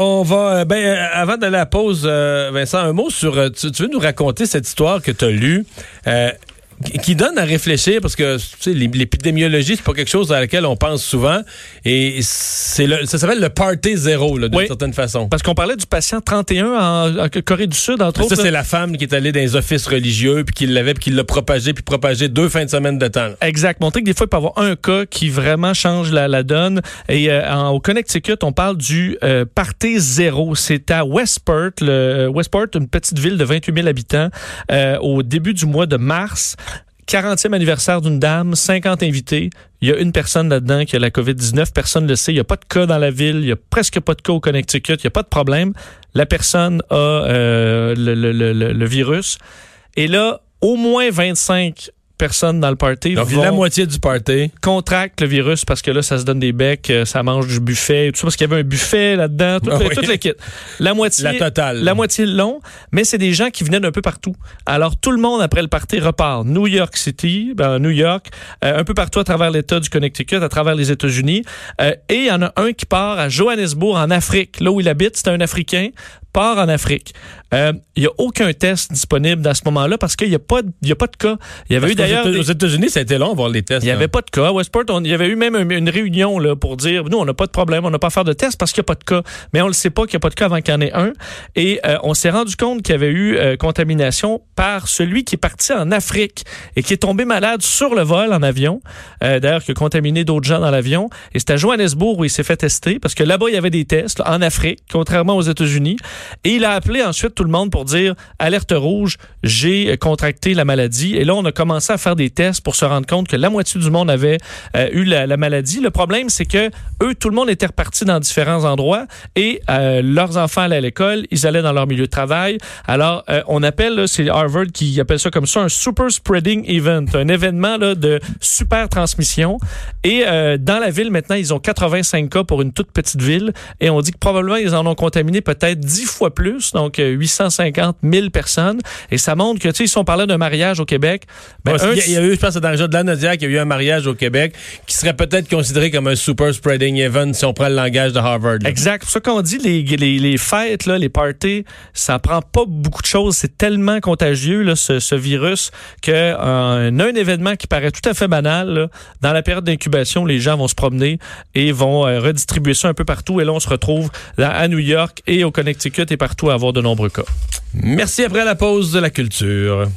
On va, ben, avant d'aller à la pause, Vincent, un mot sur. Tu veux nous raconter cette histoire que tu as lue qui donne à réfléchir parce que tu sais, l'épidémiologie c'est pas quelque chose à laquelle on pense souvent et c'est le ça s'appelle le party zéro d'une certaine façon. Parce qu'on parlait du patient 31 en, Corée du Sud entre autres. Ça c'est la femme qui est allée dans les offices religieux puis qui l'avait puis qui l'a propagé puis propagé deux fins de semaine de temps. Exact. Montrer que des fois il peut y avoir un cas qui vraiment change la, la donne et euh, en, au Connecticut on parle du euh, party zéro. C'est à Westport, le Westport une petite ville de 28 000 habitants euh, au début du mois de mars. 40e anniversaire d'une dame, 50 invités. Il y a une personne là-dedans qui a la COVID-19. Personne ne le sait. Il n'y a pas de cas dans la ville. Il n'y a presque pas de cas au Connecticut. Il n'y a pas de problème. La personne a euh, le, le, le, le virus. Et là, au moins 25 personnes dans le party Donc, la moitié du party contractent le virus parce que là, ça se donne des becs, euh, ça mange du buffet, tout ça parce qu'il y avait un buffet là-dedans, tout, ah toute l'équipe. La moitié, la totale, la moitié long, mais c'est des gens qui venaient d'un peu partout. Alors tout le monde après le party repart. New York City, ben, New York, euh, un peu partout à travers l'État du Connecticut, à travers les États-Unis, euh, et il y en a un qui part à Johannesburg en Afrique, là où il habite, c'est un Africain part en Afrique. Il n'y a aucun test disponible à ce moment-là parce qu'il n'y a, pas, y a pas de cas. Il y avait eu d'ailleurs. Aux États-Unis, ça a été long voir les tests. Il n'y avait pas de cas. À Westport, il y avait eu même une réunion là, pour dire nous, on n'a pas de problème, on n'a pas à faire de test parce qu'il n'y a pas de cas. Mais on ne le sait pas qu'il n'y a pas de cas avant qu'il y en ait un. Et euh, on s'est rendu compte qu'il y avait eu euh, contamination par celui qui est parti en Afrique et qui est tombé malade sur le vol en avion. Euh, d'ailleurs, qui a contaminé d'autres gens dans l'avion. Et c'était à Johannesburg où il s'est fait tester parce que là-bas, il y avait des tests en Afrique, contrairement aux États-Unis. Et il a appelé ensuite tout le monde pour dire alerte rouge, j'ai contracté la maladie. Et là, on a commencé à faire des tests pour se rendre compte que la moitié du monde avait euh, eu la, maladie. Le problème, c'est que eux, tout le monde était reparti dans différents endroits et euh, leurs enfants allaient à l'école, ils allaient dans leur milieu de travail. Alors, euh, on appelle, c'est Harvard qui appelle ça comme ça, un super spreading event, un événement là, de super transmission. Et dans la ville, maintenant, ils ont 85 cas pour une toute petite ville et on dit que probablement ils en ont contaminé peut-être 10 fois plus, donc 850 000 personnes. Et ça montre que, tu sais, si on parlait d'un mariage au Québec, ben, il, y a, eu, je pense, dans le jeu de la Nadia, qu'il y a eu un mariage au Québec qui serait peut-être considéré comme un super spreading event si on prend le langage de Harvard. Exact. C'est ça qu'on dit, les, les, les, fêtes, là, les parties, ça prend pas beaucoup de choses. C'est tellement contagieux, là, ce, ce virus, que euh, un événement qui paraît tout à fait banal, dans la période d'incubation, les gens vont se promener et vont euh, redistribuer ça un peu partout. Et là, on se retrouve à New York et au Connecticut et partout à avoir de nombreux cas. Merci après la pause de la culture.